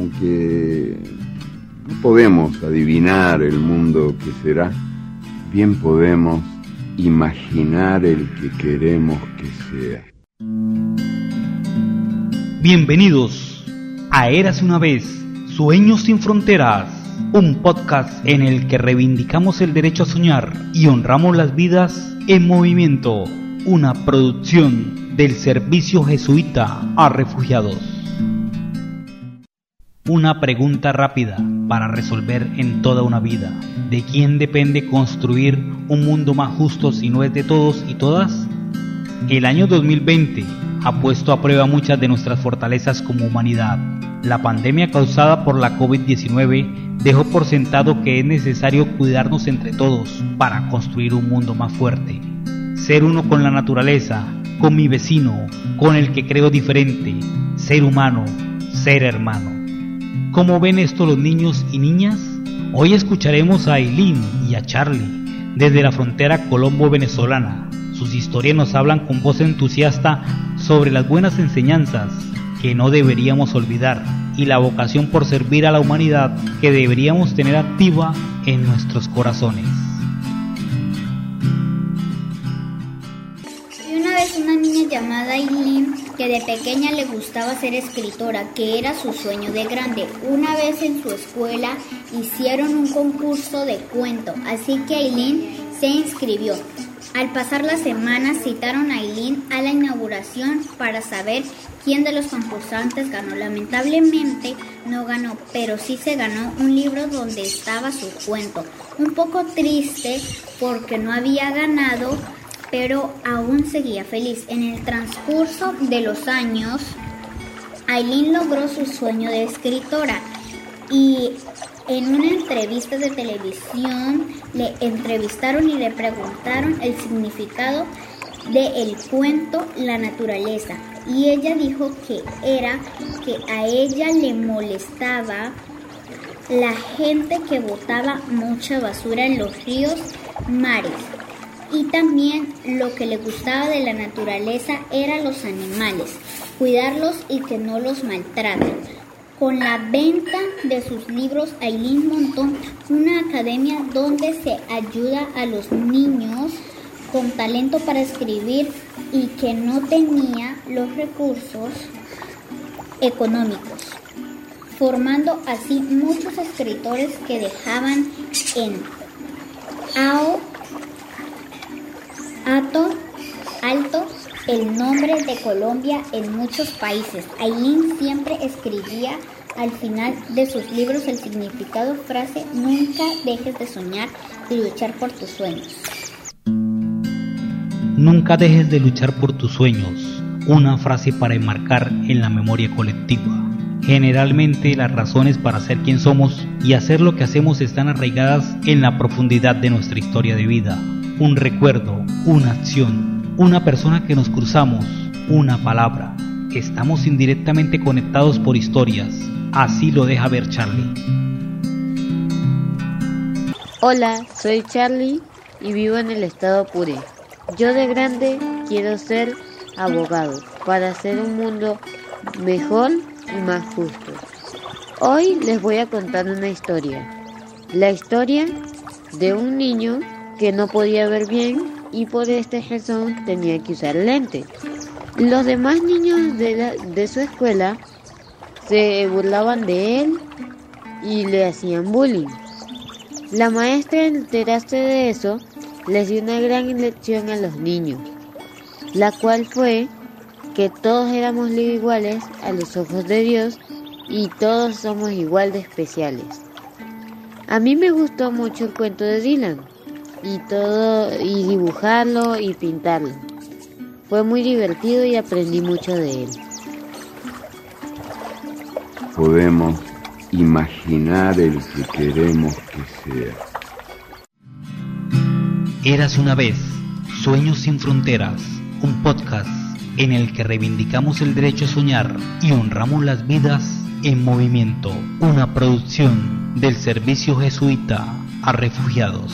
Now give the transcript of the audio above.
aunque no podemos adivinar el mundo que será, bien podemos imaginar el que queremos que sea. Bienvenidos a Eras una vez, Sueños sin Fronteras, un podcast en el que reivindicamos el derecho a soñar y honramos las vidas en movimiento, una producción del Servicio Jesuita a Refugiados. Una pregunta rápida para resolver en toda una vida. ¿De quién depende construir un mundo más justo si no es de todos y todas? El año 2020 ha puesto a prueba muchas de nuestras fortalezas como humanidad. La pandemia causada por la COVID-19 dejó por sentado que es necesario cuidarnos entre todos para construir un mundo más fuerte. Ser uno con la naturaleza, con mi vecino, con el que creo diferente, ser humano, ser hermano. ¿Cómo ven esto los niños y niñas? Hoy escucharemos a Eileen y a Charlie desde la frontera colombo-venezolana. Sus historias nos hablan con voz entusiasta sobre las buenas enseñanzas que no deberíamos olvidar y la vocación por servir a la humanidad que deberíamos tener activa en nuestros corazones. una vez una niña llamada Eileen que de pequeña le gustaba ser escritora, que era su sueño de grande. Una vez en su escuela hicieron un concurso de cuento, así que Eileen se inscribió. Al pasar las semanas citaron a Eileen a la inauguración para saber quién de los concursantes ganó. Lamentablemente no ganó, pero sí se ganó un libro donde estaba su cuento. Un poco triste porque no había ganado, pero aún seguía feliz. En el transcurso de los años, Aileen logró su sueño de escritora y en una entrevista de televisión le entrevistaron y le preguntaron el significado del cuento La naturaleza y ella dijo que era que a ella le molestaba la gente que botaba mucha basura en los ríos, mares. Y también lo que le gustaba de la naturaleza eran los animales, cuidarlos y que no los maltraten. Con la venta de sus libros, Aileen montó una academia donde se ayuda a los niños con talento para escribir y que no tenía los recursos económicos, formando así muchos escritores que dejaban en AO, Ato, Alto el nombre de Colombia en muchos países. Aileen siempre escribía al final de sus libros el significado frase nunca dejes de soñar y luchar por tus sueños. Nunca dejes de luchar por tus sueños, una frase para enmarcar en la memoria colectiva. Generalmente las razones para ser quien somos y hacer lo que hacemos están arraigadas en la profundidad de nuestra historia de vida. Un recuerdo, una acción, una persona que nos cruzamos, una palabra. Estamos indirectamente conectados por historias. Así lo deja ver Charlie. Hola, soy Charlie y vivo en el estado Pure. Yo de grande quiero ser abogado para hacer un mundo mejor y más justo. Hoy les voy a contar una historia. La historia de un niño que no podía ver bien y por esta razón tenía que usar lentes. Los demás niños de, de su escuela se burlaban de él y le hacían bullying. La maestra, enterarse de eso, les dio una gran lección a los niños, la cual fue que todos éramos iguales a los ojos de Dios y todos somos igual de especiales. A mí me gustó mucho el cuento de Dylan, y todo y dibujarlo y pintarlo. Fue muy divertido y aprendí mucho de él. Podemos imaginar el que queremos que sea. Eras una vez Sueños sin Fronteras, un podcast en el que reivindicamos el derecho a soñar y honramos las vidas en movimiento, una producción del Servicio Jesuita a Refugiados.